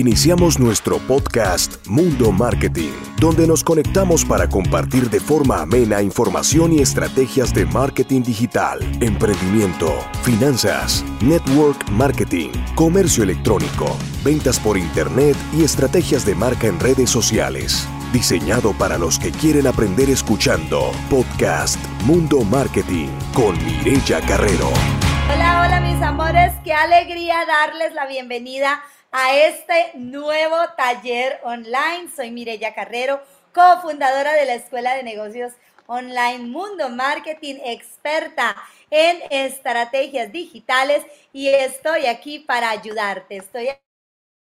Iniciamos nuestro podcast Mundo Marketing, donde nos conectamos para compartir de forma amena información y estrategias de marketing digital, emprendimiento, finanzas, network marketing, comercio electrónico, ventas por internet y estrategias de marca en redes sociales. Diseñado para los que quieren aprender escuchando. Podcast Mundo Marketing con Mirella Carrero. Hola, hola mis amores, qué alegría darles la bienvenida a este nuevo taller online. Soy Mirella Carrero, cofundadora de la Escuela de Negocios Online Mundo Marketing, experta en estrategias digitales y estoy aquí para ayudarte. Estoy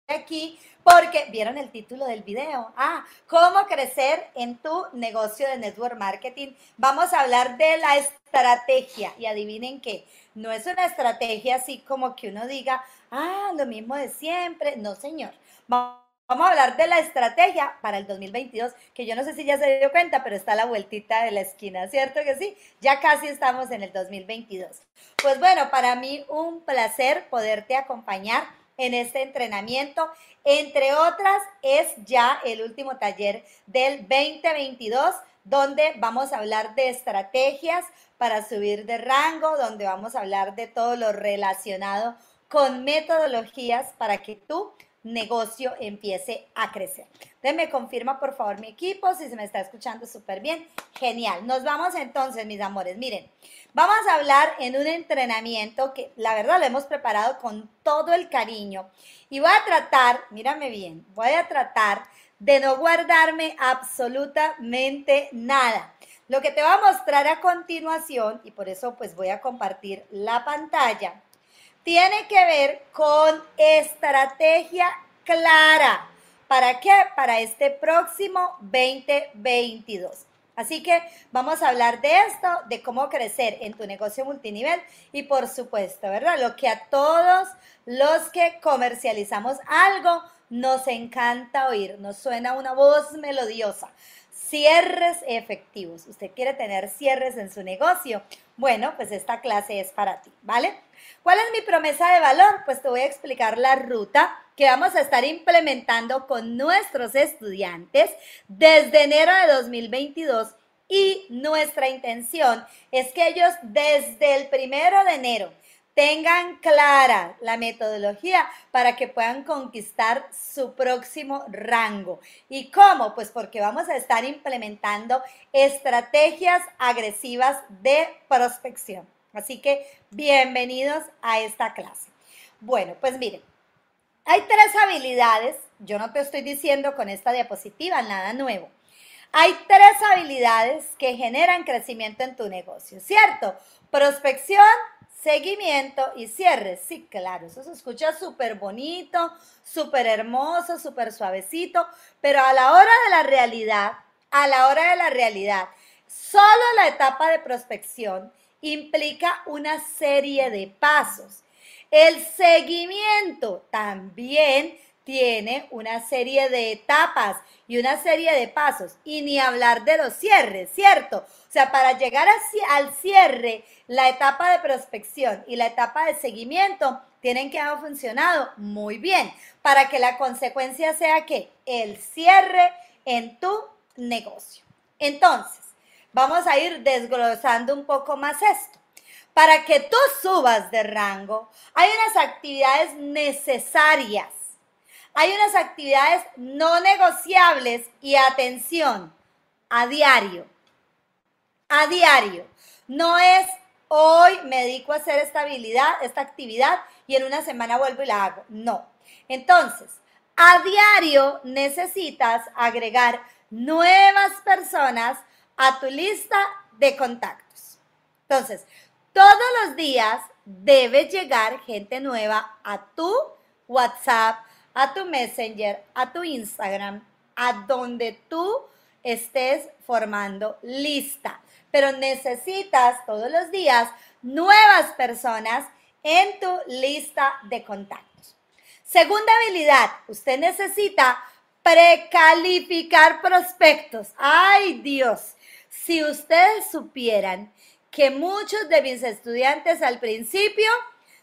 aquí porque vieron el título del video. Ah, cómo crecer en tu negocio de network marketing. Vamos a hablar de la estrategia y adivinen qué, no es una estrategia así como que uno diga, ah, lo mismo de siempre. No, señor. Vamos a hablar de la estrategia para el 2022, que yo no sé si ya se dio cuenta, pero está a la vueltita de la esquina, ¿cierto que sí? Ya casi estamos en el 2022. Pues bueno, para mí un placer poderte acompañar en este entrenamiento. Entre otras, es ya el último taller del 2022, donde vamos a hablar de estrategias para subir de rango, donde vamos a hablar de todo lo relacionado con metodologías para que tu negocio empiece a crecer. Entonces me confirma por favor mi equipo si se me está escuchando súper bien. Genial. Nos vamos entonces, mis amores. Miren, vamos a hablar en un entrenamiento que la verdad lo hemos preparado con todo el cariño y voy a tratar, mírame bien, voy a tratar de no guardarme absolutamente nada. Lo que te voy a mostrar a continuación, y por eso pues voy a compartir la pantalla, tiene que ver con estrategia clara. ¿Para qué? Para este próximo 2022. Así que vamos a hablar de esto, de cómo crecer en tu negocio multinivel y por supuesto, ¿verdad? Lo que a todos los que comercializamos algo nos encanta oír, nos suena una voz melodiosa. Cierres efectivos. ¿Usted quiere tener cierres en su negocio? Bueno, pues esta clase es para ti, ¿vale? ¿Cuál es mi promesa de valor? Pues te voy a explicar la ruta que vamos a estar implementando con nuestros estudiantes desde enero de 2022 y nuestra intención es que ellos desde el primero de enero tengan clara la metodología para que puedan conquistar su próximo rango. ¿Y cómo? Pues porque vamos a estar implementando estrategias agresivas de prospección. Así que bienvenidos a esta clase. Bueno, pues miren, hay tres habilidades, yo no te estoy diciendo con esta diapositiva nada nuevo. Hay tres habilidades que generan crecimiento en tu negocio, ¿cierto? Prospección, seguimiento y cierre. Sí, claro, eso se escucha súper bonito, súper hermoso, súper suavecito, pero a la hora de la realidad, a la hora de la realidad, solo la etapa de prospección implica una serie de pasos. El seguimiento también tiene una serie de etapas y una serie de pasos. Y ni hablar de los cierres, ¿cierto? O sea, para llegar al cierre, la etapa de prospección y la etapa de seguimiento tienen que haber funcionado muy bien para que la consecuencia sea que el cierre en tu negocio. Entonces, vamos a ir desglosando un poco más esto. Para que tú subas de rango, hay unas actividades necesarias, hay unas actividades no negociables y atención, a diario, a diario. No es hoy me dedico a hacer esta habilidad, esta actividad y en una semana vuelvo y la hago. No. Entonces, a diario necesitas agregar nuevas personas a tu lista de contactos. Entonces, todos los días debe llegar gente nueva a tu WhatsApp, a tu Messenger, a tu Instagram, a donde tú estés formando lista. Pero necesitas todos los días nuevas personas en tu lista de contactos. Segunda habilidad, usted necesita precalificar prospectos. Ay Dios, si ustedes supieran que muchos de mis estudiantes al principio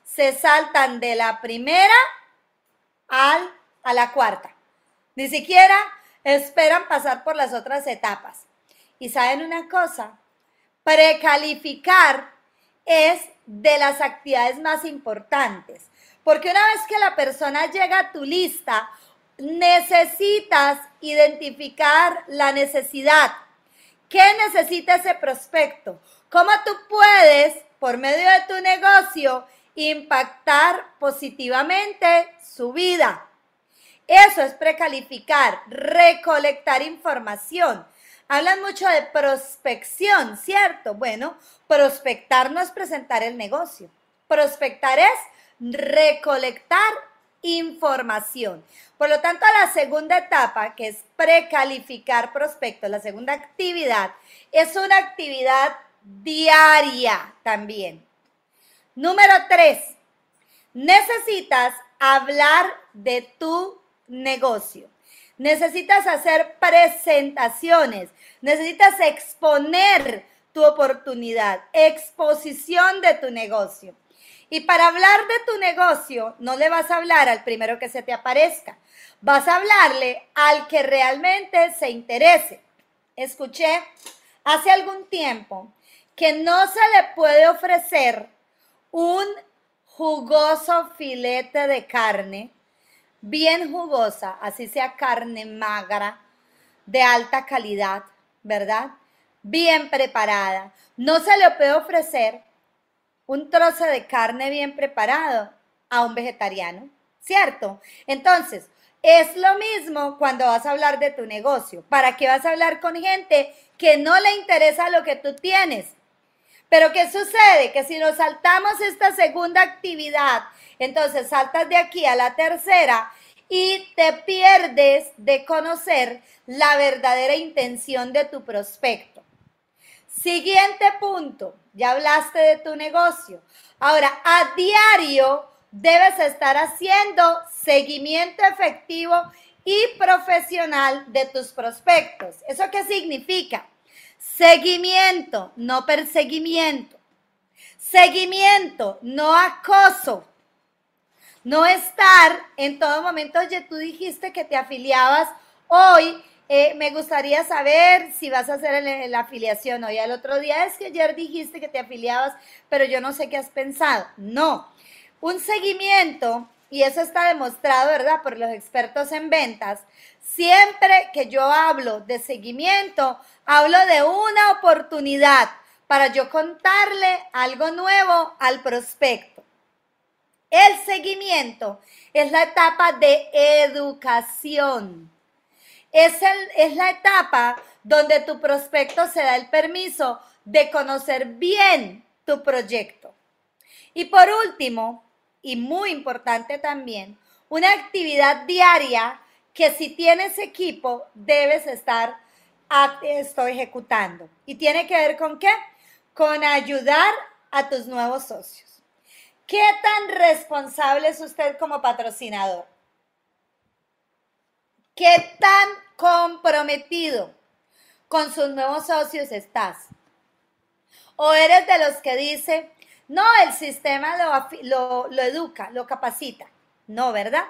se saltan de la primera al a la cuarta. Ni siquiera esperan pasar por las otras etapas. Y saben una cosa, precalificar es de las actividades más importantes, porque una vez que la persona llega a tu lista, necesitas identificar la necesidad. ¿Qué necesita ese prospecto? ¿Cómo tú puedes, por medio de tu negocio, impactar positivamente su vida? Eso es precalificar, recolectar información. Hablan mucho de prospección, ¿cierto? Bueno, prospectar no es presentar el negocio. Prospectar es recolectar información. Por lo tanto, la segunda etapa, que es precalificar prospectos, la segunda actividad, es una actividad diaria también. Número tres, necesitas hablar de tu negocio. Necesitas hacer presentaciones, necesitas exponer tu oportunidad, exposición de tu negocio. Y para hablar de tu negocio, no le vas a hablar al primero que se te aparezca, vas a hablarle al que realmente se interese. Escuché hace algún tiempo que no se le puede ofrecer un jugoso filete de carne bien jugosa, así sea carne magra, de alta calidad, ¿verdad? Bien preparada. No se le puede ofrecer un trozo de carne bien preparado a un vegetariano, ¿cierto? Entonces, es lo mismo cuando vas a hablar de tu negocio. ¿Para qué vas a hablar con gente que no le interesa lo que tú tienes? Pero ¿qué sucede? Que si nos saltamos esta segunda actividad entonces saltas de aquí a la tercera y te pierdes de conocer la verdadera intención de tu prospecto. Siguiente punto, ya hablaste de tu negocio. Ahora, a diario debes estar haciendo seguimiento efectivo y profesional de tus prospectos. ¿Eso qué significa? Seguimiento, no perseguimiento. Seguimiento, no acoso. No estar en todo momento, oye, tú dijiste que te afiliabas hoy. Eh, me gustaría saber si vas a hacer la afiliación hoy. Al otro día es que ayer dijiste que te afiliabas, pero yo no sé qué has pensado. No, un seguimiento, y eso está demostrado, ¿verdad? Por los expertos en ventas. Siempre que yo hablo de seguimiento, hablo de una oportunidad para yo contarle algo nuevo al prospecto. El seguimiento es la etapa de educación. Es, el, es la etapa donde tu prospecto se da el permiso de conocer bien tu proyecto. Y por último, y muy importante también, una actividad diaria que si tienes equipo debes estar esto ejecutando. ¿Y tiene que ver con qué? Con ayudar a tus nuevos socios. ¿Qué tan responsable es usted como patrocinador? ¿Qué tan comprometido con sus nuevos socios estás? ¿O eres de los que dice, no, el sistema lo, lo educa, lo capacita? No, ¿verdad?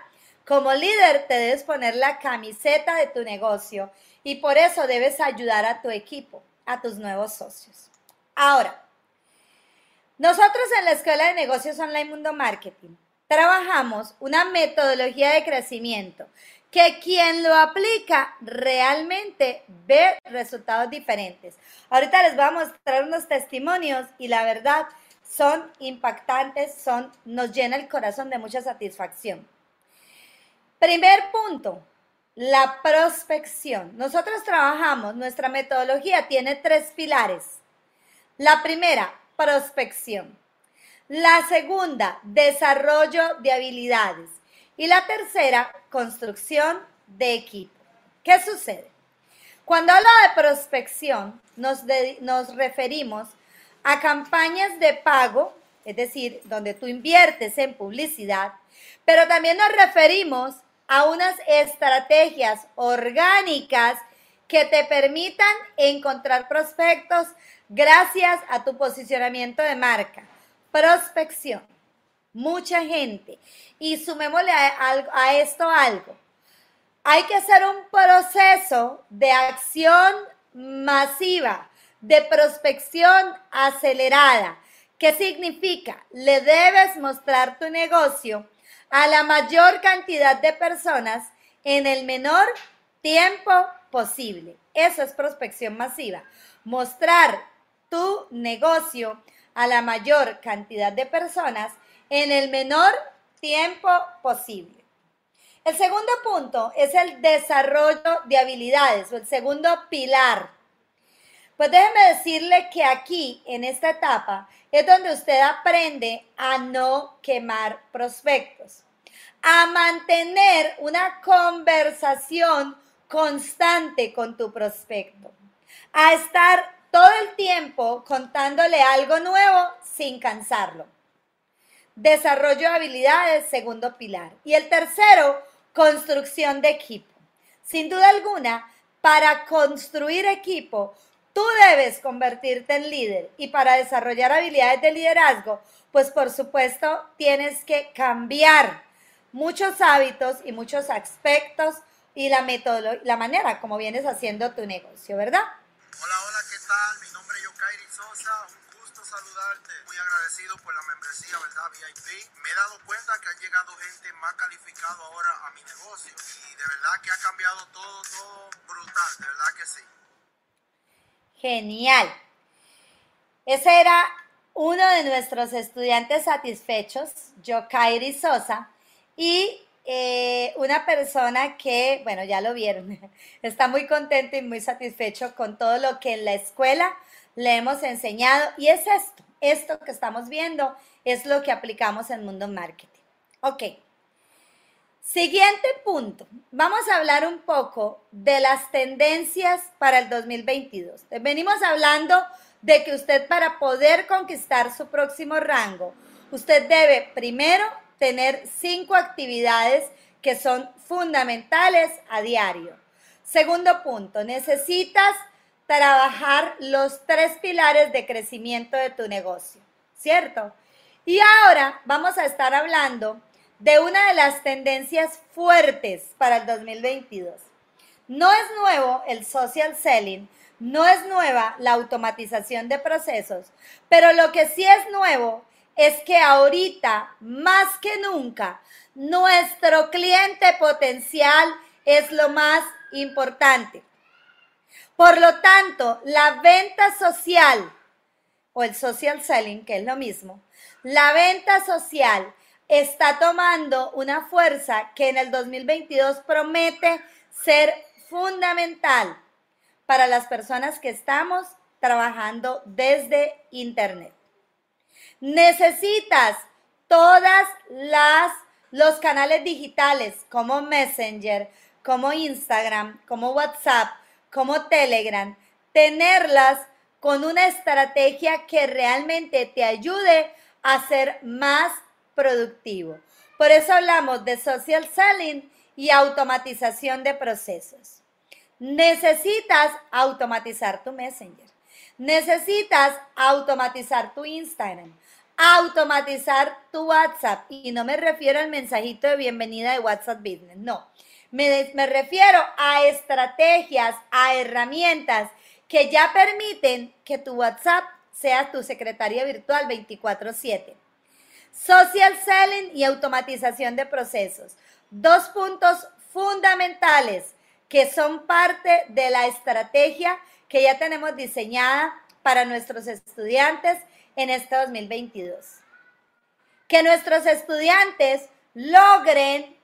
Como líder te debes poner la camiseta de tu negocio y por eso debes ayudar a tu equipo, a tus nuevos socios. Ahora, nosotros en la Escuela de Negocios Online Mundo Marketing trabajamos una metodología de crecimiento que quien lo aplica realmente ve resultados diferentes. Ahorita les voy a mostrar unos testimonios y la verdad son impactantes, son, nos llena el corazón de mucha satisfacción. Primer punto, la prospección. Nosotros trabajamos, nuestra metodología tiene tres pilares. La primera, prospección. La segunda, desarrollo de habilidades. Y la tercera, construcción de equipo. ¿Qué sucede? Cuando hablo de prospección, nos, nos referimos a campañas de pago, es decir, donde tú inviertes en publicidad, pero también nos referimos a unas estrategias orgánicas que te permitan encontrar prospectos gracias a tu posicionamiento de marca. Prospección. Mucha gente. Y sumémosle a, esto algo. hay que hacer un proceso de acción masiva, de prospección acelerada. ¿Qué significa? Le debes mostrar tu negocio a la mayor cantidad de personas en el menor tiempo posible. Eso es prospección masiva. Mostrar tu negocio a la mayor cantidad de personas en el menor tiempo posible. El segundo punto es el desarrollo de habilidades o el segundo pilar. Pues déjeme decirle que aquí, en esta etapa, es donde usted aprende a no quemar prospectos, a mantener una conversación constante con tu prospecto, a estar todo el tiempo contándole algo nuevo sin cansarlo. Desarrollo de habilidades, segundo pilar. Y el tercero, construcción de equipo. Sin duda alguna, para construir equipo, tú debes convertirte en líder. Y para desarrollar habilidades de liderazgo, pues por supuesto tienes que cambiar muchos hábitos y muchos aspectos y la la manera como vienes haciendo tu negocio, ¿verdad? Hola, hola, ¿qué tal? Mi nombre es Yokairi Sosa, saludarte. Muy agradecido por la membresía, ¿verdad? VIP. Me he dado cuenta que ha llegado gente más calificada ahora a mi negocio y de verdad que ha cambiado todo, todo brutal, de verdad que sí. Genial. Ese era uno de nuestros estudiantes satisfechos, Yokairi Sosa, y eh, una persona que, bueno, ya lo vieron, está muy contento y muy satisfecho con todo lo que en la escuela le hemos enseñado. Y es esto, esto que estamos viendo es lo que aplicamos en Mundo Marketing. Ok. Siguiente punto. Vamos a hablar un poco de las tendencias para el 2022. Venimos hablando de que usted para poder conquistar su próximo rango, usted debe primero tener cinco actividades que son fundamentales a diario. Segundo punto, necesitas trabajar los tres pilares de crecimiento de tu negocio, ¿cierto? Y ahora vamos a estar hablando de una de las tendencias fuertes para el 2022. No es nuevo el social selling, no es nueva la automatización de procesos, pero lo que sí es nuevo es que ahorita, más que nunca, nuestro cliente potencial es lo más importante. Por lo tanto, la venta social o el social selling, que es lo mismo, la venta social está tomando una fuerza que en el 2022 promete ser fundamental para las personas que estamos trabajando desde Internet. Necesitas todas las los canales digitales como Messenger, como Instagram, como WhatsApp, como Telegram, tenerlas con una estrategia que realmente te ayude a ser más productivo. Por eso hablamos de social selling y automatización de procesos. Necesitas automatizar tu Messenger. Necesitas automatizar tu Instagram automatizar tu WhatsApp. Y no me refiero al mensajito de bienvenida de WhatsApp Business, no. Me, refiero a estrategias, a herramientas que ya permiten que tu WhatsApp sea tu secretaria virtual 24/7. Social selling y automatización de procesos. Dos puntos fundamentales que son parte de la estrategia que ya tenemos diseñada para nuestros estudiantes en este 2022. Que nuestros estudiantes logren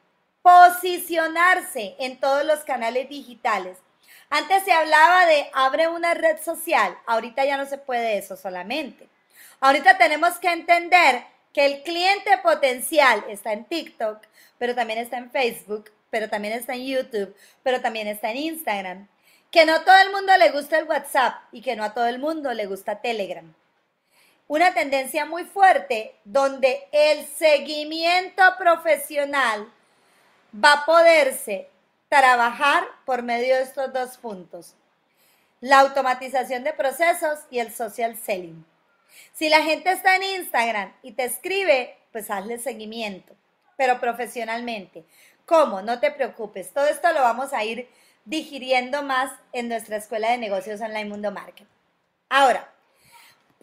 posicionarse en todos los canales digitales. Antes se hablaba de abre una red social, ahorita ya no se puede eso solamente. Ahorita tenemos que entender que el cliente potencial está en TikTok, pero también está en Facebook, pero también está en YouTube, pero también está en Instagram. Que no todo el mundo le gusta el WhatsApp y que no a todo el mundo le gusta Telegram una tendencia muy fuerte donde el seguimiento profesional va a poderse trabajar por medio de estos dos puntos. La automatización de procesos y el social selling. Si la gente está en Instagram y te escribe, pues hazle seguimiento. pero profesionalmente. ¿Cómo? No te preocupes. Todo esto lo vamos a ir digiriendo más en nuestra escuela de negocios online Mundo Marketing. Ahora,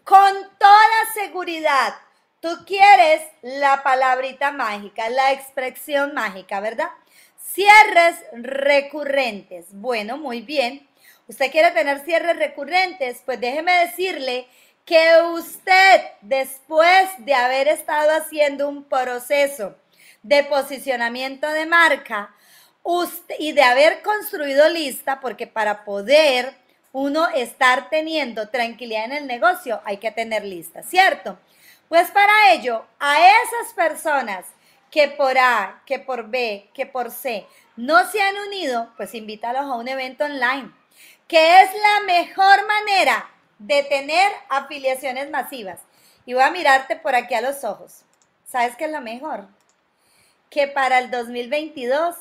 con toda seguridad, tú quieres la palabrita mágica, la expresión mágica, ¿verdad? Cierres recurrentes. Bueno, muy bien. ¿Usted quiere tener cierres recurrentes? Pues déjeme decirle que usted, después de haber estado haciendo un proceso de posicionamiento de marca y de haber construido lista, porque para poder uno estar teniendo tranquilidad en el negocio hay que tener lista, ¿cierto? Pues para ello, a esas personas que por A, que por B, que por C no se han unido, pues invítalos a un evento online, que es la mejor manera de tener afiliaciones masivas. Y voy a mirarte por aquí a los ojos. ¿Sabes qué es lo mejor? Que para el 2022,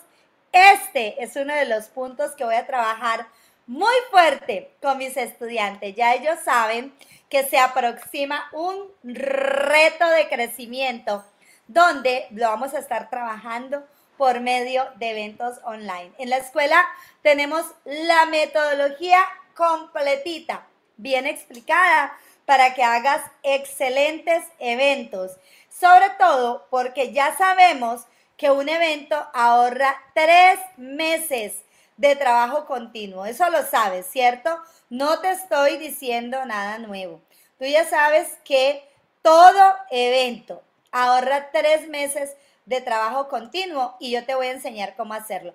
este es uno de los puntos que voy a trabajar muy fuerte con mis estudiantes. Ya ellos saben que se aproxima un reto de crecimiento donde lo vamos a estar trabajando por medio de eventos online. En la escuela tenemos la metodología completita bien explicada para que hagas excelentes eventos. Sobre todo porque ya sabemos que un evento ahorra tres meses de trabajo continuo. Eso lo sabes, ¿cierto? No te estoy diciendo nada nuevo. Tú ya sabes que todo evento ahorra tres meses de trabajo continuo y yo te voy a enseñar cómo hacerlo.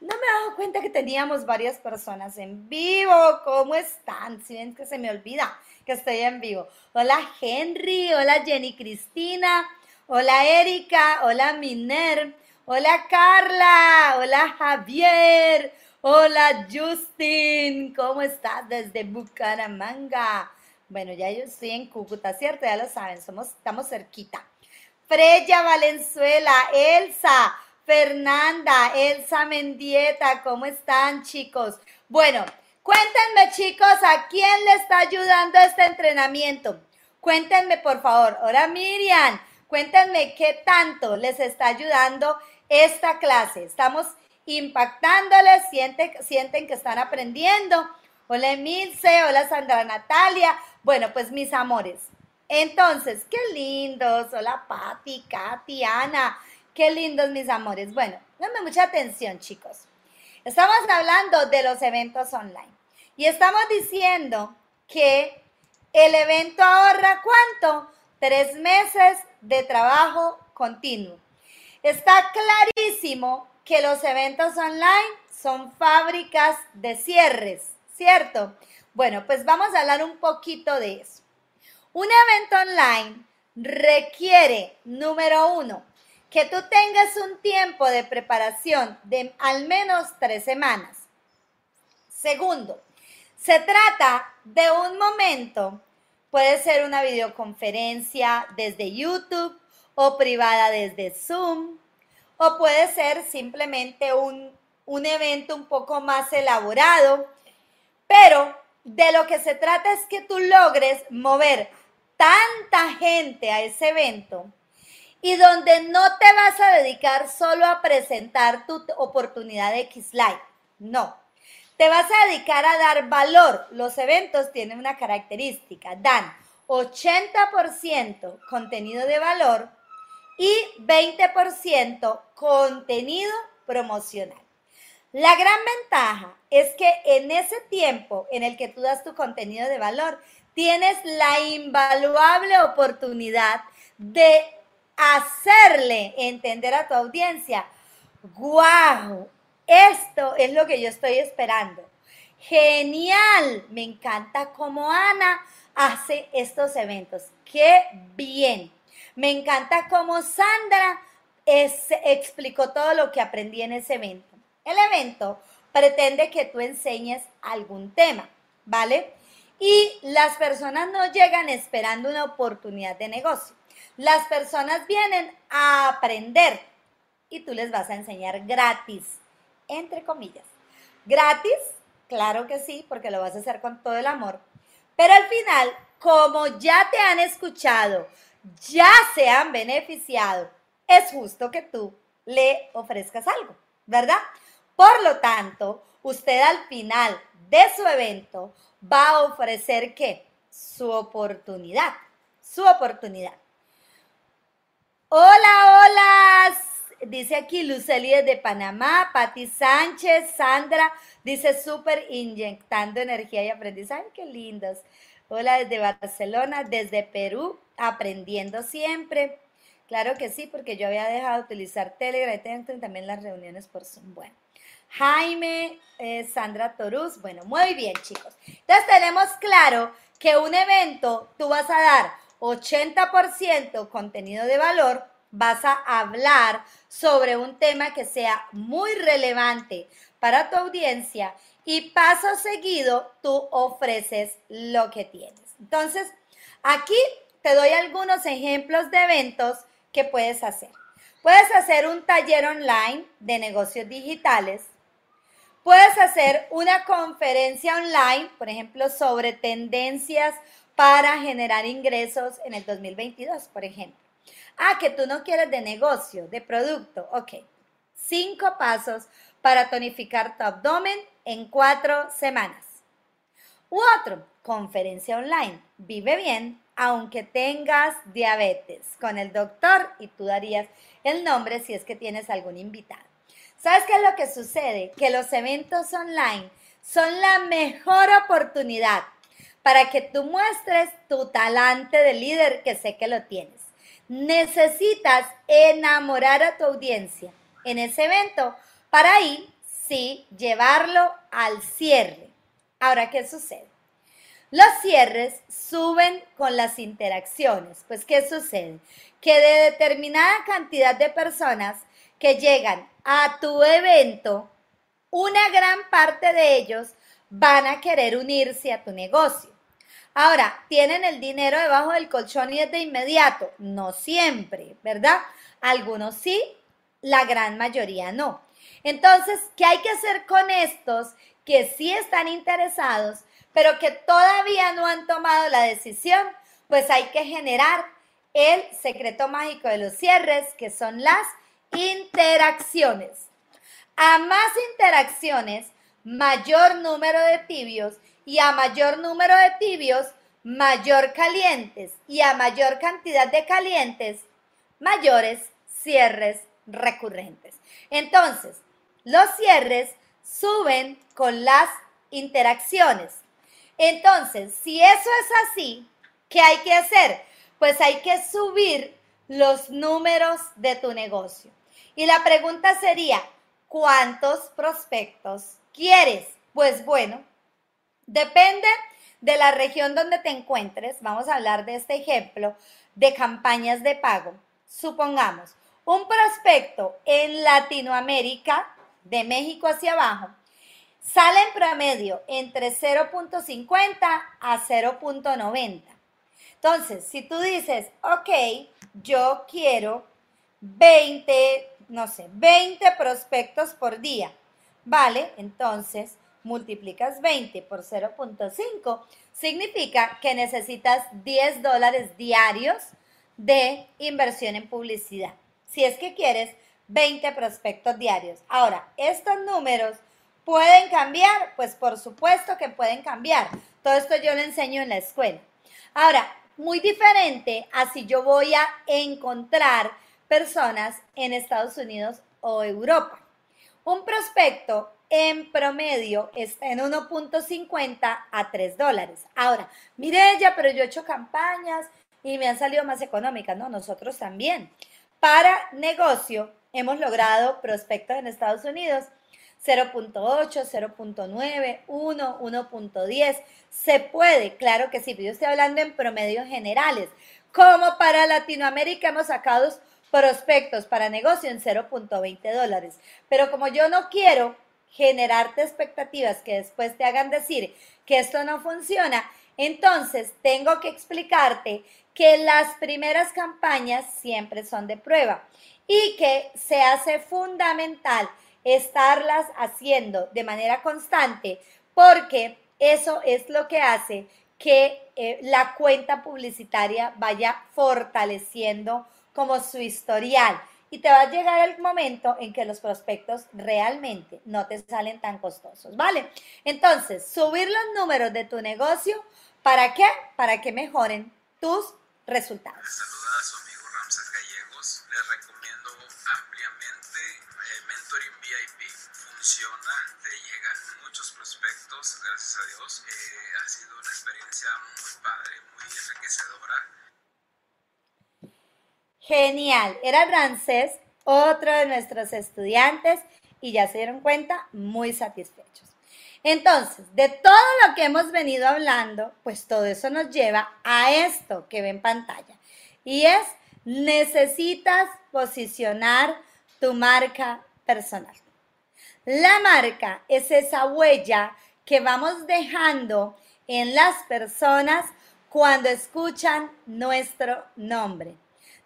No me he dado cuenta que teníamos varias personas en vivo. ¿Cómo están? Si ven que se me olvida que estoy en vivo. Hola Henry, hola Jenny Cristina, hola Erika, hola Miner, hola Carla, hola Javier, hola Justin, ¿cómo estás desde Bucaramanga? Bueno, ya yo estoy en Cúcuta, ¿cierto? Ya lo saben, somos, estamos cerquita. Freya Valenzuela, Elsa, Fernanda, Elsa Mendieta, ¿cómo están chicos? Bueno, cuéntenme chicos, ¿a quién le está ayudando este entrenamiento? Cuéntenme por favor. Ahora Miriam, cuéntenme qué tanto les está ayudando esta clase. Estamos impactándoles, sienten, que están aprendiendo. Hola Emilce, hola Sandra Natalia. Bueno, pues mis amores, entonces, qué lindos. Hola, Patti, Katy, Ana. Qué lindos, mis amores. Bueno, denme mucha atención, chicos. Estamos hablando de los eventos online. Y estamos diciendo que el evento ahorra cuánto? Tres meses de trabajo continuo. Está clarísimo que los eventos online son fábricas de cierres, ¿cierto? Bueno, pues vamos a hablar un poquito de eso. Un evento online requiere, número uno, que tú tengas un tiempo de preparación de al menos tres semanas. Segundo, se trata de un momento, puede ser una videoconferencia desde YouTube o privada desde Zoom, o puede ser simplemente un, un evento un poco más elaborado, pero de lo que se trata es que tú logres mover tanta gente a ese evento y donde no te vas a dedicar solo a presentar tu oportunidad de X-Live. No, te vas a dedicar a dar valor. Los eventos tienen una característica, dan 80% contenido de valor y 20% contenido promocional. La gran ventaja es que en ese tiempo en el que tú das tu contenido de valor, tienes la invaluable oportunidad de hacerle entender a tu audiencia, wow, esto es lo que yo estoy esperando. Genial, me encanta cómo Ana hace estos eventos. Qué bien. Me encanta cómo Sandra explicó todo lo que aprendí en ese evento. El evento pretende que tú enseñes algún tema, ¿vale? Y las personas no llegan esperando una oportunidad de negocio. Las personas vienen a aprender y tú les vas a enseñar gratis, entre comillas. ¿Gratis? Claro que sí, porque lo vas a hacer con todo el amor. Pero al final, como ya te han escuchado, ya se han beneficiado, es justo que tú le ofrezcas algo, ¿verdad? Por lo tanto, usted al final de su evento va a ofrecer qué? Su oportunidad, su oportunidad. Hola, hola, dice aquí Luceli de Panamá, Pati Sánchez, Sandra, dice súper inyectando energía y aprendizaje, qué lindos. Hola desde Barcelona, desde Perú, aprendiendo siempre. Claro que sí, porque yo había dejado de utilizar Telegram y también las reuniones por Zoom. Bueno, Jaime, eh, Sandra Toruz. Bueno, muy bien, chicos. Entonces tenemos claro que un evento tú vas a dar 80% contenido de valor, vas a hablar sobre un tema que sea muy relevante para tu audiencia y paso seguido tú ofreces lo que tienes. Entonces, aquí te doy algunos ejemplos de eventos que puedes hacer. Puedes hacer un taller online de negocios digitales. Puedes hacer una conferencia online, por ejemplo, sobre tendencias para generar ingresos en el 2022, por ejemplo. Ah, que tú no quieres de negocio, de producto. Ok. Cinco pasos para tonificar tu abdomen en cuatro semanas. U otro, conferencia online. Vive bien aunque tengas diabetes con el doctor y tú darías el nombre si es que tienes algún invitado. ¿Sabes qué es lo que sucede? Que los eventos online son la mejor oportunidad para que tú muestres tu talante de líder, que sé que lo tienes. Necesitas enamorar a tu audiencia en ese evento para ahí sí llevarlo al cierre. Ahora, ¿qué sucede? Los cierres suben con las interacciones. Pues, ¿qué sucede? Que de determinada cantidad de personas que llegan a tu evento, una gran parte de ellos van a querer unirse a tu negocio. Ahora, tienen el dinero debajo del colchón y es de inmediato. No siempre, ¿verdad? Algunos sí, la gran mayoría no. Entonces, ¿qué hay que hacer con estos que sí están interesados? pero que todavía no han tomado la decisión, pues hay que generar el secreto mágico de los cierres, que son las interacciones. A más interacciones, mayor número de tibios y a mayor número de tibios, mayor calientes y a mayor cantidad de calientes, mayores cierres recurrentes. Entonces, los cierres suben con las interacciones. Entonces, si eso es así, ¿qué hay que hacer? Pues hay que subir los números de tu negocio. Y la pregunta sería, ¿cuántos prospectos quieres? Pues bueno, depende de la región donde te encuentres. Vamos a hablar de este ejemplo de campañas de pago. Supongamos, un prospecto en Latinoamérica, de México hacia abajo, Sale en promedio entre 0.50 a 0.90. Entonces, si tú dices, ok, yo quiero 20, no sé, 20 prospectos por día, ¿vale? Entonces, multiplicas 20 por 0.5, significa que necesitas 10 dólares diarios de inversión en publicidad. Si es que quieres 20 prospectos diarios. Ahora, estos números ¿Pueden cambiar? Pues por supuesto que pueden cambiar. Todo esto yo lo enseño en la escuela. Ahora, muy diferente a si yo voy a encontrar personas en Estados Unidos o Europa. Un prospecto en promedio está en 1.50 a 3 dólares. Ahora, mire ella, pero yo he hecho campañas y me han salido más económicas, ¿no? Nosotros también. Para negocio hemos logrado prospectos en Estados Unidos 0.8, 0.9, 1, 1.10. Se puede, claro que sí, pero yo estoy hablando en promedios generales. Como para Latinoamérica hemos sacado prospectos para negocio en 0.20 dólares. Pero como yo no quiero generarte expectativas que después te hagan decir que esto no funciona, entonces tengo que explicarte que las primeras campañas siempre son de prueba y que se hace fundamental estarlas haciendo de manera constante, porque eso es lo que hace que eh, la cuenta publicitaria vaya fortaleciendo como su historial y te va a llegar el momento en que los prospectos realmente no te salen tan costosos, ¿vale? Entonces, subir los números de tu negocio, ¿para qué? Para que mejoren tus resultados. Saluda a su amigo Ramses Gallegos. Les recomiendo ampliamente el Mentoring VIP. Funciona, te llegan muchos prospectos, gracias a Dios. Eh, ha sido una experiencia muy padre, muy enriquecedora. Genial. Era Ramses, otro de nuestros estudiantes, y ya se dieron cuenta, muy satisfechos. Entonces, de todo lo que hemos venido hablando, pues todo eso nos lleva a esto que ve en pantalla. Y es, necesitas posicionar tu marca personal. La marca es esa huella que vamos dejando en las personas cuando escuchan nuestro nombre.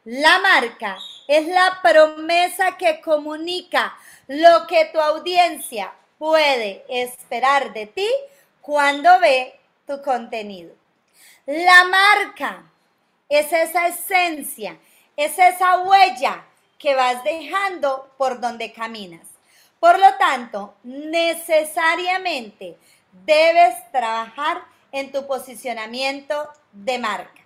La marca es la promesa que comunica lo que tu audiencia puede esperar de ti cuando ve tu contenido. La marca es esa esencia, es esa huella que vas dejando por donde caminas. Por lo tanto, necesariamente debes trabajar en tu posicionamiento de marca.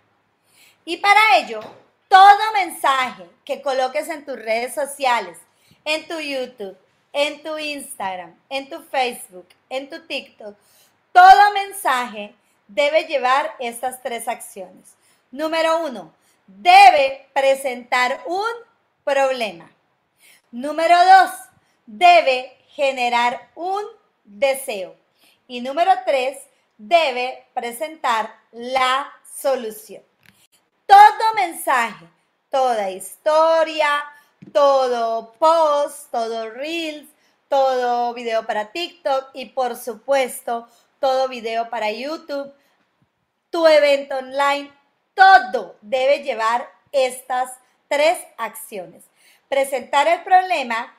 Y para ello, todo mensaje que coloques en tus redes sociales, en tu YouTube, en tu Instagram, en tu Facebook, en tu TikTok, todo mensaje debe llevar estas tres acciones. Número uno, debe presentar un problema. Número dos, debe generar un deseo. Y número tres, debe presentar la solución. Todo mensaje, toda historia, todo post, todo reels, todo video para TikTok y por supuesto todo video para YouTube, tu evento online, todo debe llevar estas tres acciones. Presentar el problema,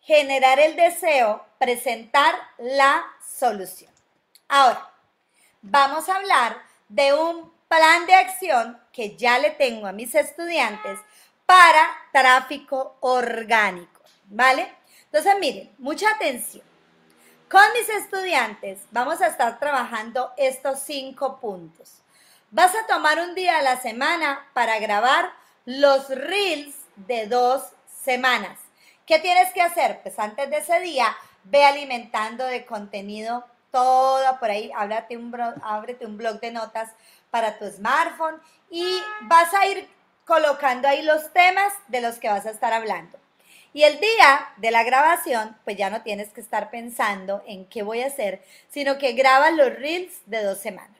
generar el deseo, presentar la solución. Ahora, vamos a hablar de un plan de acción que ya le tengo a mis estudiantes para tráfico orgánico, ¿vale? Entonces, miren, mucha atención. Con mis estudiantes vamos a estar trabajando estos cinco puntos. Vas a tomar un día a la semana para grabar los reels de dos semanas. ¿Qué tienes que hacer? Pues antes de ese día, ve alimentando de contenido todo por ahí, ábrete un, ábrete un blog de notas para tu smartphone y vas a ir colocando ahí los temas de los que vas a estar hablando. Y el día de la grabación, pues ya no tienes que estar pensando en qué voy a hacer, sino que grabas los reels de dos semanas.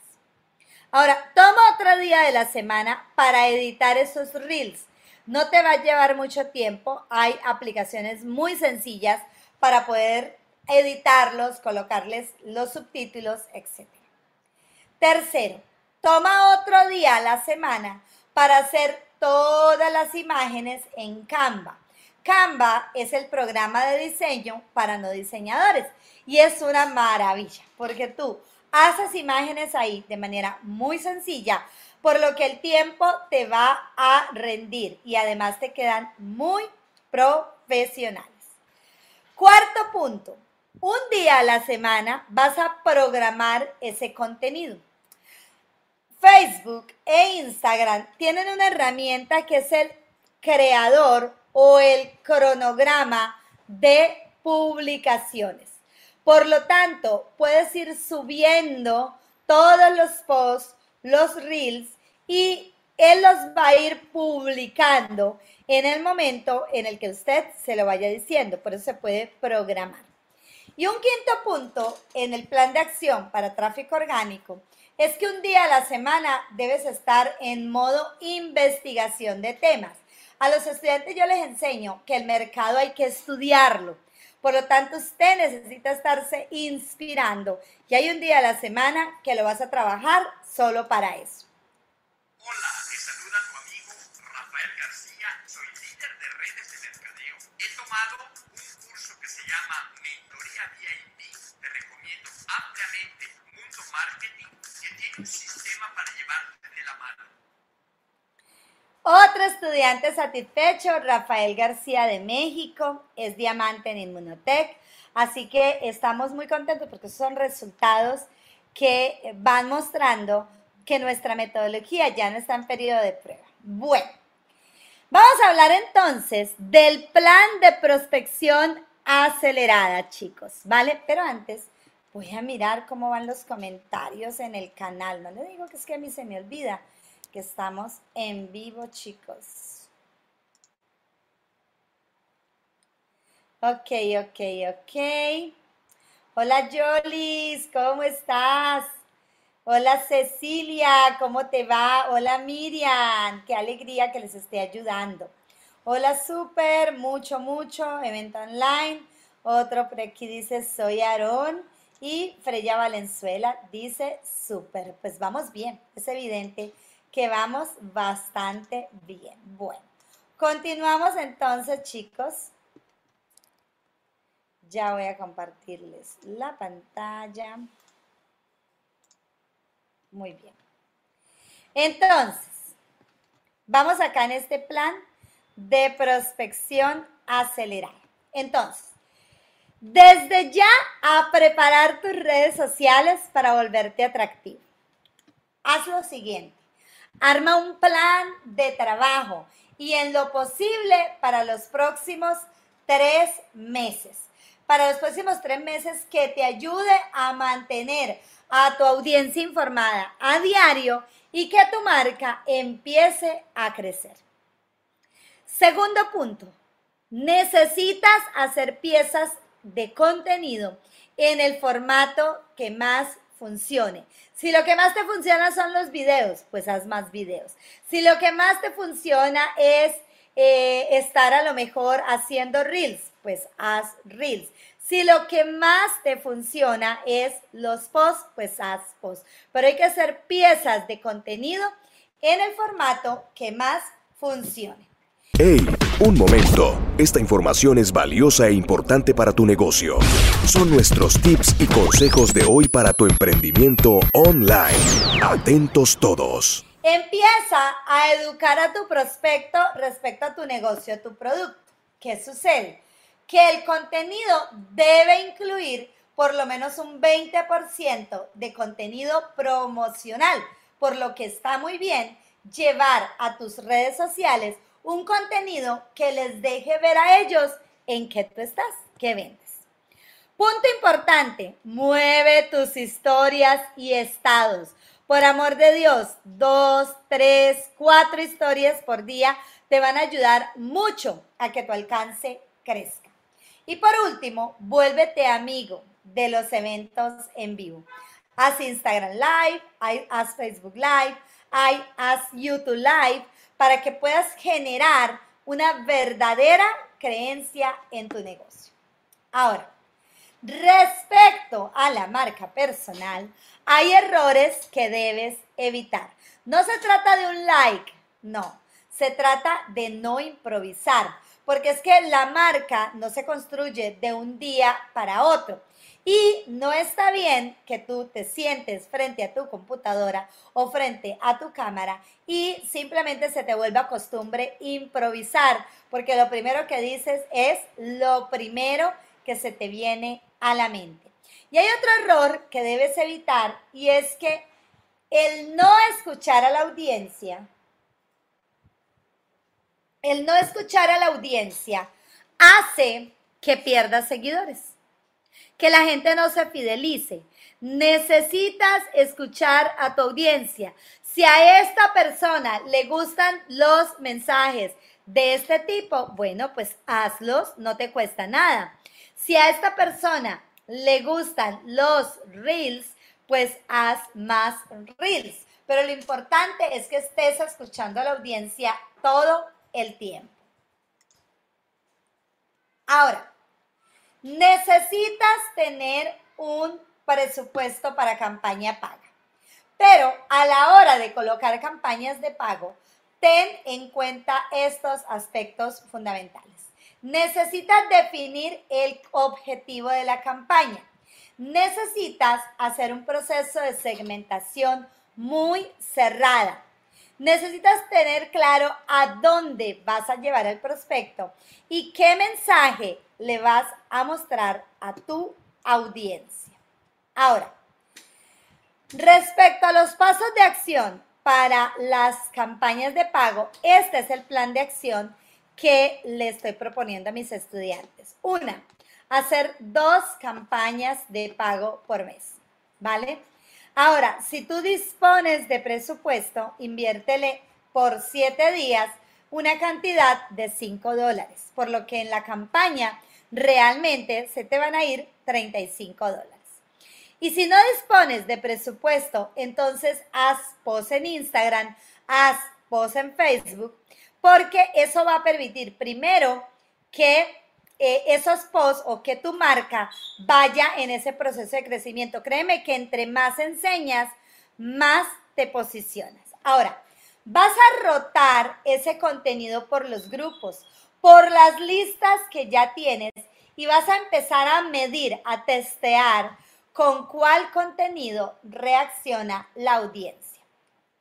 Ahora, toma otro día de la semana para editar esos reels. No te va a llevar mucho tiempo. Hay aplicaciones muy sencillas para poder editarlos, colocarles los subtítulos, etc. Tercero, toma otro día a la semana para hacer todas las imágenes en Canva. Canva es el programa de diseño para no diseñadores y es una maravilla porque tú haces imágenes ahí de manera muy sencilla, por lo que el tiempo te va a rendir y además te quedan muy profesionales. Cuarto punto, un día a la semana vas a programar ese contenido. Facebook e Instagram tienen una herramienta que es el creador o el cronograma de publicaciones. Por lo tanto, puedes ir subiendo todos los posts, los reels y él los va a ir publicando en el momento en el que usted se lo vaya diciendo. Por eso se puede programar. Y un quinto punto en el plan de acción para tráfico orgánico es que un día a la semana debes estar en modo investigación de temas. A los estudiantes yo les enseño que el mercado hay que estudiarlo. Por lo tanto, usted necesita estarse inspirando. Y hay un día a la semana que lo vas a trabajar solo para eso. Hola, te saluda tu amigo Rafael García. Soy líder de redes de mercadeo. He tomado un curso que se llama Mentoría VIP. Te recomiendo ampliamente Mundo Marketing Otro estudiante satisfecho, Rafael García de México, es diamante en Inmunotech. Así que estamos muy contentos porque son resultados que van mostrando que nuestra metodología ya no está en periodo de prueba. Bueno, vamos a hablar entonces del plan de prospección acelerada, chicos, ¿vale? Pero antes voy a mirar cómo van los comentarios en el canal. No le digo que es que a mí se me olvida que estamos en vivo, chicos. Ok, ok, ok. Hola, Jolis, ¿cómo estás? Hola, Cecilia, ¿cómo te va? Hola, Miriam, qué alegría que les esté ayudando. Hola, súper, mucho, mucho, evento online. Otro por aquí dice, soy Aarón. Y Freya Valenzuela dice, súper, pues vamos bien, es evidente que vamos bastante bien. Bueno, continuamos entonces, chicos. Ya voy a compartirles la pantalla. Muy bien. Entonces, vamos acá en este plan de prospección acelerada. Entonces, desde ya a preparar tus redes sociales para volverte atractivo. Haz lo siguiente. Arma un plan de trabajo y en lo posible para los próximos tres meses. Para los próximos tres meses que te ayude a mantener a tu audiencia informada a diario y que tu marca empiece a crecer. Segundo punto, necesitas hacer piezas de contenido en el formato que más funcione. Si lo que más te funciona son los videos, pues haz más videos. Si lo que más te funciona es eh, estar a lo mejor haciendo reels, pues haz reels. Si lo que más te funciona es los posts, pues haz posts. Pero hay que hacer piezas de contenido en el formato que más funcione. ¡Hey! Un momento. Esta información es valiosa e importante para tu negocio. Son nuestros tips y consejos de hoy para tu emprendimiento online. Atentos todos. Empieza a educar a tu prospecto respecto a tu negocio, tu producto. ¿Qué sucede? Que el contenido debe incluir por lo menos un 20% de contenido promocional, por lo que está muy bien llevar a tus redes sociales un contenido que les deje ver a ellos en qué tú estás, qué vendes. Punto importante, mueve tus historias y estados. Por amor de Dios, dos, tres, cuatro historias por día te van a ayudar mucho a que tu alcance crezca. Y por último, vuélvete amigo de los eventos en vivo. Haz Instagram Live, haz Facebook Live, haz YouTube Live para que puedas generar una verdadera creencia en tu negocio. Ahora, respecto a la marca personal, hay errores que debes evitar. No se trata de un like, no, se trata de no improvisar, porque es que la marca no se construye de un día para otro. Y no está bien que tú te sientes frente a tu computadora o frente a tu cámara y simplemente se te vuelva costumbre improvisar, porque lo primero que dices es lo primero que se te viene a la mente. Y hay otro error que debes evitar y es que el no escuchar a la audiencia, el no escuchar a la audiencia hace que pierdas seguidores que la gente no se fidelice. Necesitas escuchar a tu audiencia. Si a esta persona le gustan los mensajes de este tipo, bueno, pues hazlos, no te cuesta nada. Si a esta persona le gustan los reels, pues haz más reels. Pero lo importante es que estés escuchando a la audiencia todo el tiempo. Ahora, necesitas tener un presupuesto para campaña paga. Pero a la hora de colocar campañas de pago, ten en cuenta estos aspectos fundamentales. Necesitas definir el objetivo de la campaña. Necesitas hacer un proceso de segmentación muy cerrada. Necesitas tener claro a dónde vas a llevar el prospecto y qué mensaje le vas a mostrar a tu audiencia. Ahora, respecto a los pasos de acción para las campañas de pago, este es el plan de acción que le estoy proponiendo a mis estudiantes. Una, hacer dos campañas de pago por mes, ¿vale? Ahora, si tú dispones de presupuesto, inviértele por siete días una cantidad de 5 dólares, por lo que en la campaña realmente se te van a ir 35 dólares. Y si no dispones de presupuesto, entonces haz post en Instagram, haz post en Facebook, porque eso va a permitir primero que esos posts o que tu marca vaya en ese proceso de crecimiento. Créeme que entre más enseñas, más te posicionas. Ahora, vas a rotar ese contenido por los grupos, por las listas que ya tienes y vas a empezar a medir, a testear con cuál contenido reacciona la audiencia.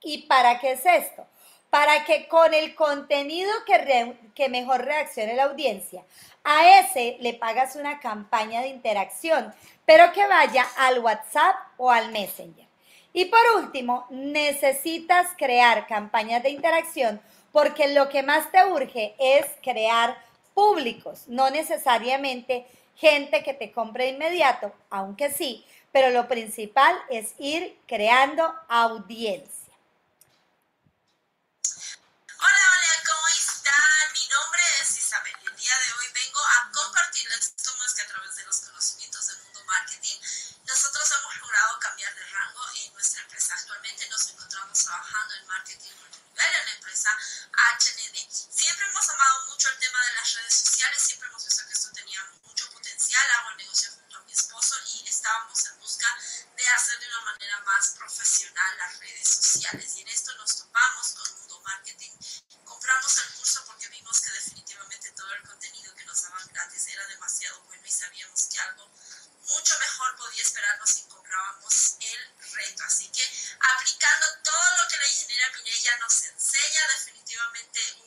¿Y para qué es esto? Para que con el contenido que, que mejor reaccione la audiencia, a ese le pagas una campaña de interacción, pero que vaya al WhatsApp o al Messenger. Y por último, necesitas crear campañas de interacción porque lo que más te urge es crear públicos, no necesariamente gente que te compre de inmediato, aunque sí, pero lo principal es ir creando audiencia. de las redes sociales, siempre hemos visto que esto tenía mucho potencial, hago el negocio junto a mi esposo y estábamos en busca de hacer de una manera más profesional las redes sociales. Y en esto nos topamos con Mundo Marketing. Compramos el curso porque vimos que definitivamente todo el contenido que nos daban gratis era demasiado bueno y sabíamos que algo mucho mejor podía esperarnos si comprábamos el reto. Así que aplicando todo lo que la ingeniera Pinella nos enseña, definitivamente un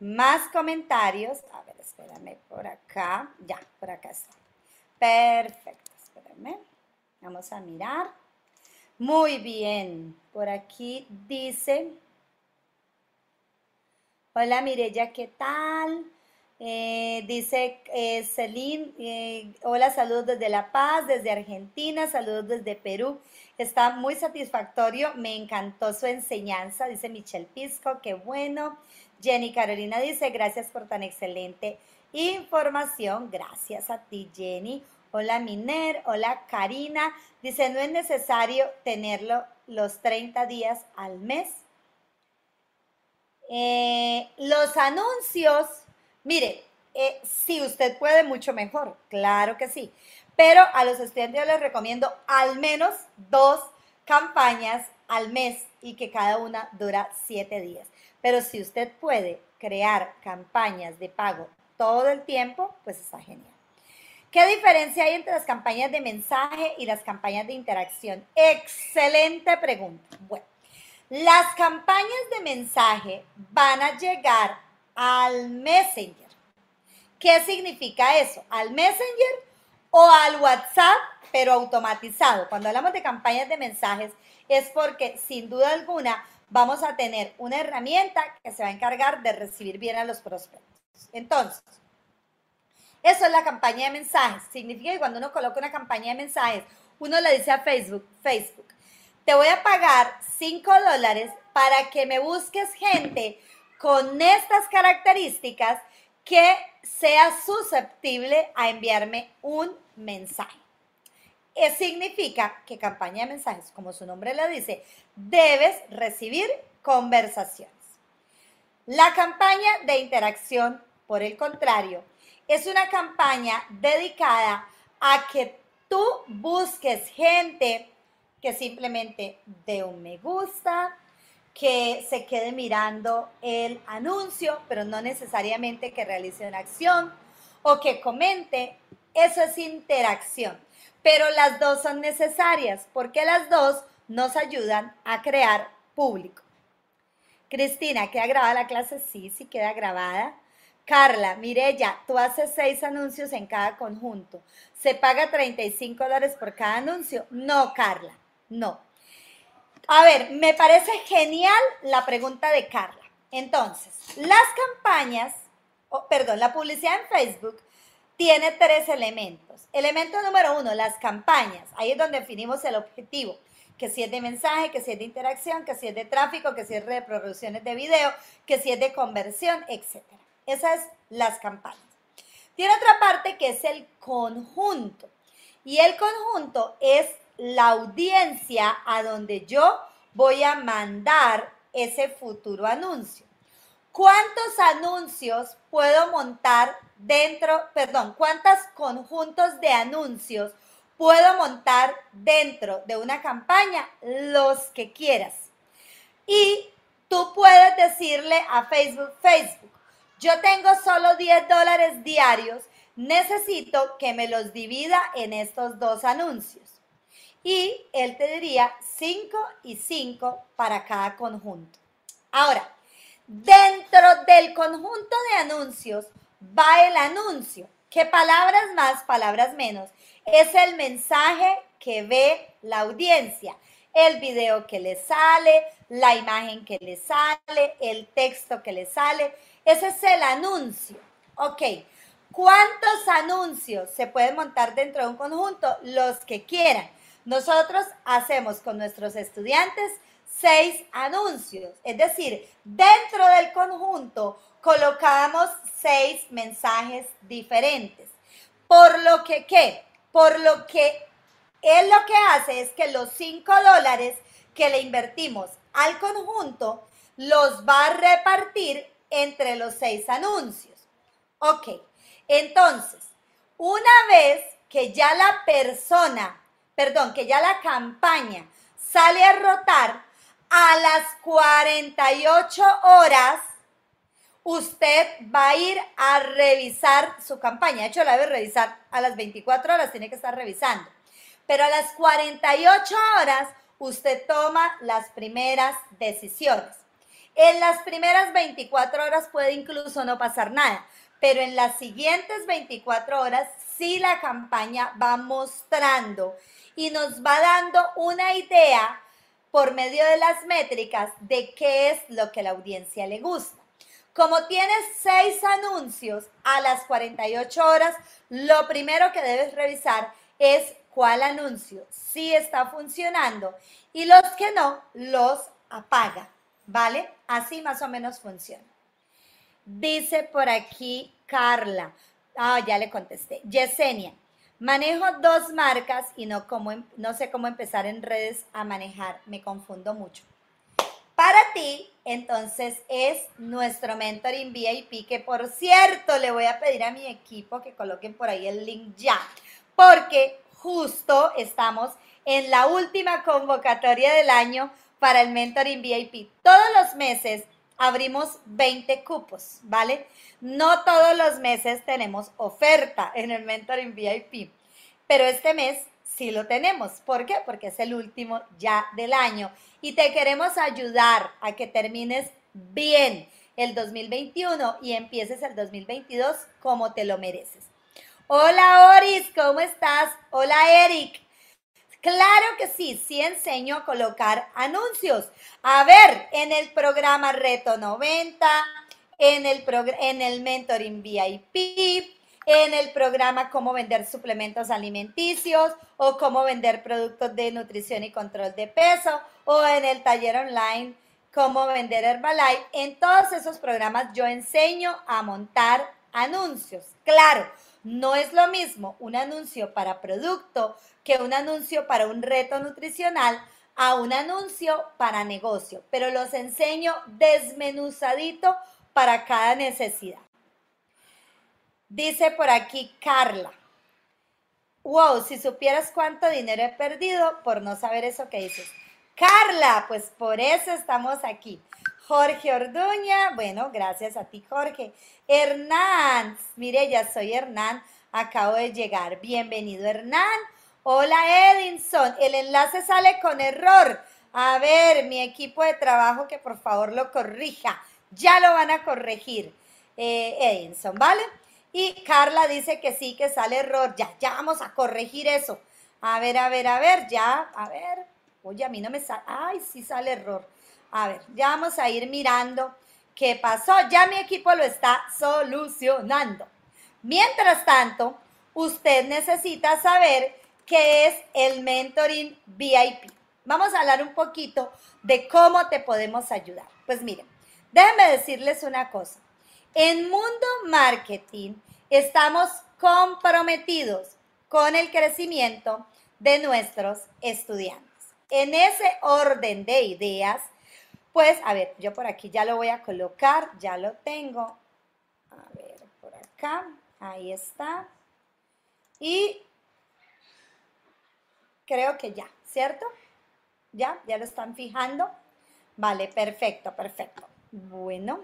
más comentarios. A ver, espérame por acá. Ya, por acá está. Perfecto, espérame. Vamos a mirar. Muy bien. Por aquí dice. Hola Mirella, ¿qué tal? Eh, dice eh, Celine, eh, hola, saludos desde La Paz, desde Argentina, saludos desde Perú. Está muy satisfactorio, me encantó su enseñanza, dice Michelle Pisco, qué bueno. Jenny Carolina dice, gracias por tan excelente información. Gracias a ti, Jenny. Hola, Miner. Hola, Karina. Dice, no es necesario tenerlo los 30 días al mes. los anuncios Mire, eh, si usted puede, mucho mejor, claro que sí. Pero a los estudiantes les recomiendo al menos dos campañas al mes y que cada una dura siete días. Pero si usted puede crear campañas de pago todo el tiempo, pues está genial. ¿Qué diferencia hay entre las campañas de mensaje y las campañas de interacción? Excelente pregunta. Bueno, las campañas de mensaje van a llegar al Messenger. ¿Qué significa eso? ¿Al Messenger o al WhatsApp, pero automatizado? Cuando hablamos de campañas de mensajes es porque sin duda alguna vamos a tener una herramienta que se va a encargar de recibir bien a los prospectos. Entonces, eso es la campaña de mensajes. Significa que cuando uno coloca una campaña de mensajes, uno le dice a Facebook, Facebook, te voy a pagar 5 dólares para que me busques gente con estas características que sea susceptible a enviarme un mensaje. Significa que campaña de mensajes, como su nombre lo dice, debes recibir conversaciones. La campaña de interacción, por el contrario, es una campaña dedicada a que tú busques gente que simplemente dé un me gusta, que se quede mirando el anuncio, pero no necesariamente que realice una acción o que comente. Eso es interacción. Pero las dos son necesarias porque las dos nos ayudan a crear público. Cristina, ¿queda grabada la clase? Sí, sí queda grabada. Carla, Mirella, tú haces seis anuncios en cada conjunto. ¿Se paga 35 dólares por cada anuncio? No, Carla, no. A ver, me parece genial la pregunta de Carla. Entonces, las campañas, perdón, la publicidad en Facebook tiene tres elementos. Elemento número uno, las campañas. Ahí es donde definimos el objetivo que si es de mensaje, que si es de interacción, que si es de tráfico, que si es de reproducciones de video, que si es de conversión, etc. Esas son las campañas. Tiene otra parte que es el conjunto. Y el conjunto es la audiencia a donde yo voy a mandar ese futuro anuncio. ¿Cuántos anuncios puedo montar dentro, perdón, cuántos conjuntos de anuncios puedo montar dentro de una campaña los que quieras. Y tú puedes decirle a Facebook, Facebook, yo tengo solo 10 dólares diarios, necesito que me los divida en estos dos anuncios. Y él te diría 5 y 5 para cada conjunto. Ahora, dentro del conjunto de anuncios va el anuncio, que palabras más, palabras menos, es el mensaje que ve la audiencia, el video que le sale, la imagen que le sale, el texto que le sale. Ese es el anuncio. Ok. ¿Cuántos anuncios se pueden montar dentro de un conjunto? Los que quieran. Nosotros hacemos con nuestros estudiantes seis anuncios. Es decir, dentro del conjunto colocamos seis mensajes diferentes. Por lo que, ¿qué? Por lo que él lo que hace es que los 5 dólares que le invertimos al conjunto los va a repartir entre los seis anuncios. Ok, entonces, una vez que ya la persona, perdón, que ya la campaña sale a rotar, a las 48 horas usted va a ir a revisar su campaña. De hecho, la debe revisar a las 24 horas, tiene que estar revisando. Pero a las 48 horas usted toma las primeras decisiones. En las primeras 24 horas puede incluso no pasar nada, pero en las siguientes 24 horas sí la campaña va mostrando y nos va dando una idea por medio de las métricas de qué es lo que la audiencia le gusta. Como tienes seis anuncios a las 48 horas, lo primero que debes revisar es cuál anuncio sí está funcionando y los que no, los apaga, ¿vale? Así más o menos funciona. Dice por aquí Carla, ah, ya le contesté, Yesenia, manejo dos marcas y no, em, no sé cómo empezar en redes a manejar, me confundo mucho. Para ti, entonces, es nuestro mentoring VIP, que por cierto, le voy a pedir a mi equipo que coloquen por ahí el link ya, porque justo estamos en la última convocatoria del año para el mentoring VIP. Todos los meses abrimos 20 cupos, ¿vale? No todos los meses tenemos oferta en el mentoring VIP, pero este mes sí lo tenemos. ¿Por qué? Porque es el último ya del año y te queremos ayudar a que termines bien el 2021 y empieces el 2022 como te lo mereces. Hola Oris, ¿cómo estás? Hola Eric. Claro que sí, sí enseño a colocar anuncios. A ver, en el programa Reto 90, en el, en el Mentoring VIP, en el programa Cómo vender suplementos alimenticios o cómo vender productos de nutrición y control de peso o en el taller online Cómo vender Herbalife. En todos esos programas yo enseño a montar anuncios. Claro, no es lo mismo un anuncio para producto que un anuncio para un reto nutricional a un anuncio para negocio, pero los enseño desmenuzadito para cada necesidad. Dice por aquí Carla. Wow, si supieras cuánto dinero he perdido por no saber eso que dices. Carla, pues por eso estamos aquí. Jorge Orduña, bueno, gracias a ti, Jorge. Hernán, mire, ya soy Hernán, acabo de llegar. Bienvenido, Hernán. Hola, Edinson. El enlace sale con error. A ver, mi equipo de trabajo que por favor lo corrija. Ya lo van a corregir, eh, Edinson, ¿vale? Y Carla dice que sí, que sale error. Ya, ya vamos a corregir eso. A ver, a ver, a ver, ya, a ver. Oye, a mí no me sale. Ay, sí sale error. A ver, ya vamos a ir mirando qué pasó. Ya mi equipo lo está solucionando. Mientras tanto, usted necesita saber qué es el mentoring VIP. Vamos a hablar un poquito de cómo te podemos ayudar. Pues miren, déjenme decirles una cosa. En Mundo Marketing estamos comprometidos con el crecimiento de nuestros estudiantes. En ese orden de ideas, pues, a ver, yo por aquí ya lo voy a colocar, ya lo tengo. A ver, por acá, ahí está. Y creo que ya, ¿cierto? ¿Ya? ¿Ya lo están fijando? Vale, perfecto, perfecto. Bueno.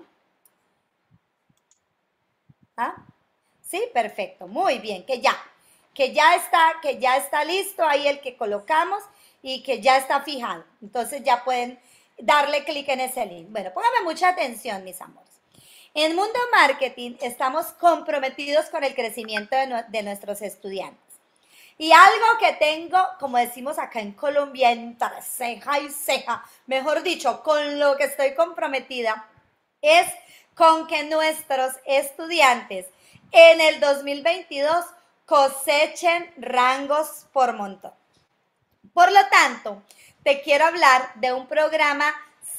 ¿Ah? Sí, perfecto, muy bien, que ya, que ya está, que ya está listo ahí el que colocamos y que ya está fijado. Entonces ya pueden darle clic en ese link. Bueno, póngame mucha atención, mis amores. En Mundo Marketing estamos comprometidos con el crecimiento de, nuestros estudiantes. Y algo que tengo, como decimos acá en Colombia, entre ceja y ceja, mejor dicho, con lo que estoy comprometida, es con que nuestros estudiantes en el 2022 cosechen rangos por montón. Por lo tanto, te quiero hablar de un programa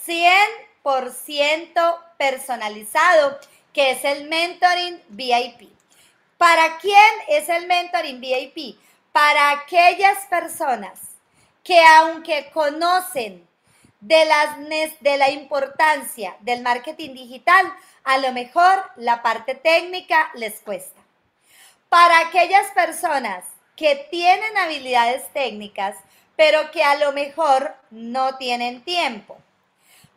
100% personalizado, que es el Mentoring VIP. ¿Para quién es el Mentoring VIP? Para aquellas personas que aunque conocen de, de la importancia del marketing digital, a lo mejor la parte técnica les cuesta. Para aquellas personas que tienen habilidades técnicas, pero que a lo mejor no tienen tiempo.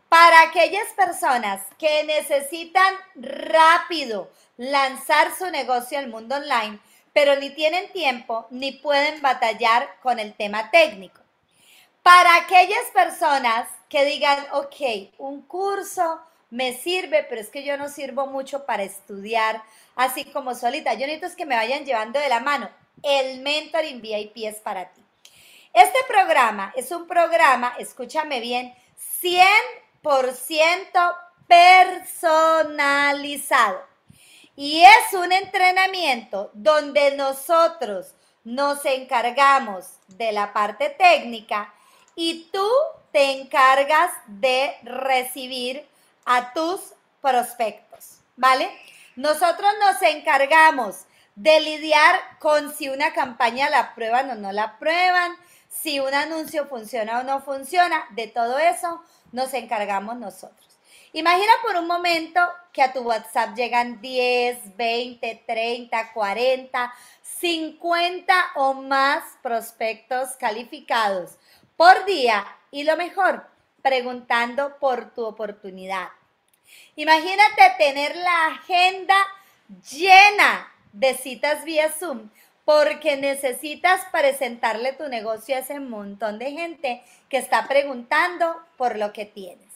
Para aquellas personas que necesitan rápido lanzar su negocio al mundo online, pero ni tienen tiempo ni pueden batallar con el tema técnico. Para aquellas personas que digan, ok, un curso me sirve, pero es que yo no sirvo mucho para estudiar así como solita. Yo necesito que me vayan llevando de la mano. El mentoring VIP es para ti. Este programa es un programa, escúchame bien, 100% personalizado. Y es un entrenamiento donde nosotros nos encargamos de la parte técnica y tú te encargas de recibir a tus prospectos, ¿vale? Nosotros nos encargamos de lidiar con si una campaña la prueban o no la prueban, si un anuncio funciona o no funciona, de todo eso nos encargamos nosotros. Imagina por un momento que a tu WhatsApp llegan 10, 20, 30, 40, 50 o más prospectos calificados por día y lo mejor, preguntando por tu oportunidad. Imagínate tener la agenda llena de citas vía Zoom porque necesitas presentarle tu negocio a ese montón de gente que está preguntando por lo que tienes.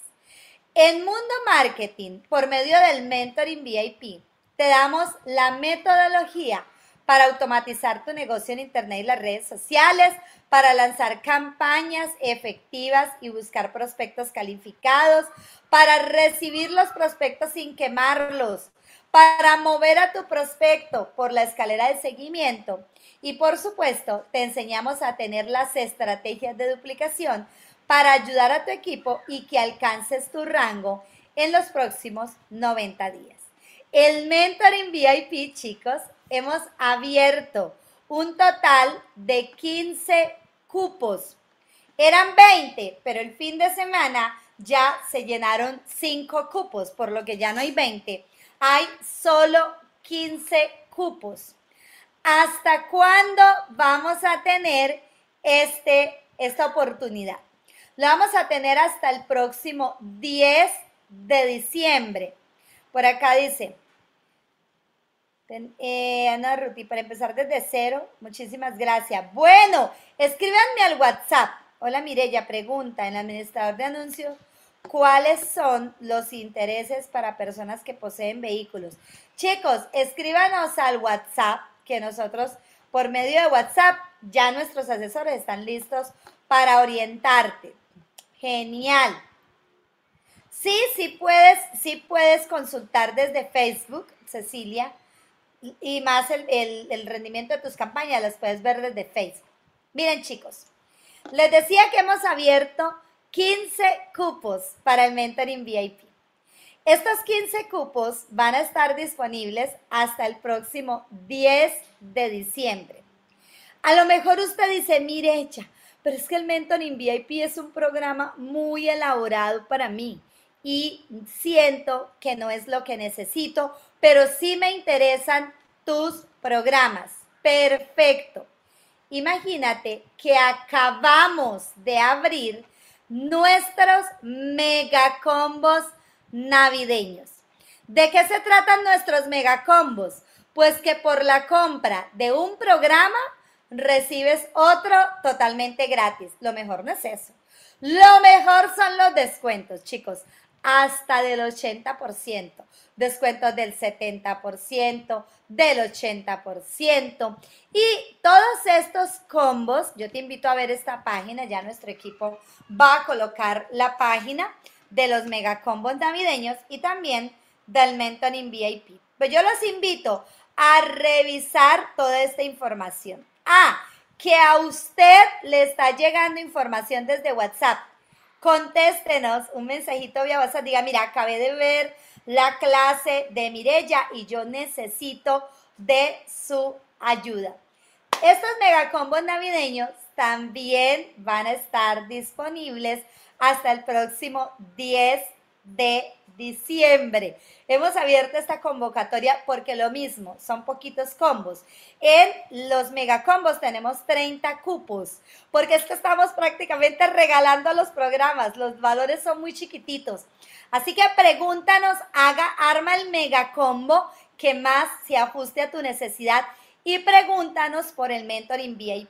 En Mundo Marketing, por medio del Mentoring VIP, te damos la metodología para automatizar tu negocio en Internet y las redes sociales, para lanzar campañas efectivas y buscar prospectos calificados, para recibir los prospectos sin quemarlos, para mover a tu prospecto por la escalera de seguimiento y por supuesto te enseñamos a tener las estrategias de duplicación para ayudar a tu equipo y que alcances tu rango en los próximos 90 días. El Mentoring VIP, chicos, hemos abierto un total de 15 cupos. Eran 20, pero el fin de semana ya se llenaron 5 cupos, por lo que ya no hay 20. Hay solo 15 cupos. ¿Hasta cuándo vamos a tener este, esta oportunidad? Lo vamos a tener hasta el próximo 10 de diciembre. Por acá dice, eh, Ana Ruti, para empezar desde cero, muchísimas gracias. Bueno, escríbanme al WhatsApp. Hola Mirella, pregunta en el administrador de anuncios, ¿cuáles son los intereses para personas que poseen vehículos? Chicos, escríbanos al WhatsApp que nosotros por medio de WhatsApp ya nuestros asesores están listos para orientarte. Genial. Sí, sí puedes, sí puedes consultar desde Facebook, Cecilia, y más el, el rendimiento de tus campañas las puedes ver desde Facebook. Miren chicos, les decía que hemos abierto 15 cupos para el Mentoring VIP. Estos 15 cupos van a estar disponibles hasta el próximo 10 de diciembre. A lo mejor usted dice, mire, echa, pero es que el Mentoring VIP es un programa muy elaborado para mí y siento que no es lo que necesito, pero sí me interesan tus programas. Perfecto. Imagínate que acabamos de abrir nuestros megacombos navideños. ¿De qué se tratan nuestros megacombos? Pues que por la compra de un programa recibes otro totalmente gratis. Lo mejor no es eso. Lo mejor son los descuentos, chicos, hasta del 80%, descuentos del 70%, del 80%. Y todos estos combos, yo te invito a ver esta página, ya nuestro equipo va a colocar la página de los megacombos navideños y también del Mentoring VIP. Pues yo los invito a revisar toda esta información. Ah, que a usted le está llegando información desde WhatsApp. Contéstenos un mensajito vía WhatsApp. Diga, mira, acabé de ver la clase de Mirella y yo necesito de su ayuda. Estos megacombos navideños también van a estar disponibles hasta el próximo 10 de diciembre. Hemos abierto esta convocatoria porque lo mismo, son poquitos combos. En los megacombos tenemos 30 cupos, porque es que estamos prácticamente regalando los programas, los valores son muy chiquititos. Así que pregúntanos, haga, arma el megacombo que más se ajuste a tu necesidad y pregúntanos por el mentoring VIP.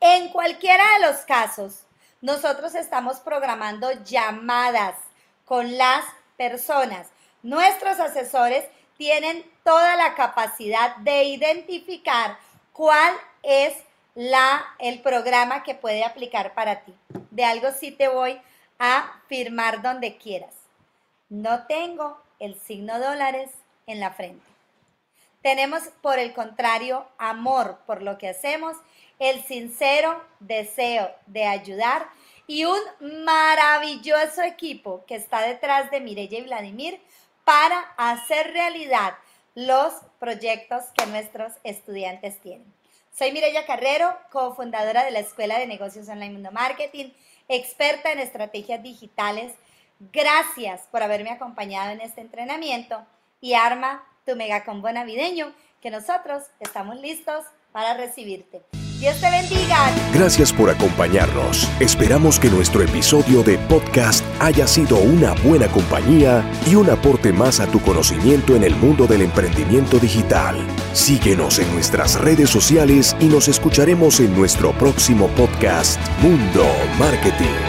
En cualquiera de los casos, nosotros estamos programando llamadas con las personas. Nuestros asesores tienen toda la capacidad de identificar cuál es la, el programa que puede aplicar para ti. De algo sí te voy a firmar donde quieras. No tengo el signo dólares en la frente. Tenemos, por el contrario, amor por lo que hacemos el sincero deseo de ayudar y un maravilloso equipo que está detrás de Mireya y Vladimir para hacer realidad los proyectos que nuestros estudiantes tienen. Soy Mireya Carrero, cofundadora de la Escuela de Negocios Online Mundo Marketing, experta en estrategias digitales. Gracias por haberme acompañado en este entrenamiento y arma tu megacombo navideño que nosotros estamos listos para recibirte. Dios te bendiga. Gracias por acompañarnos. Esperamos que nuestro episodio de podcast haya sido una buena compañía y un aporte más a tu conocimiento en el mundo del emprendimiento digital. Síguenos en nuestras redes sociales y nos escucharemos en nuestro próximo podcast Mundo Marketing.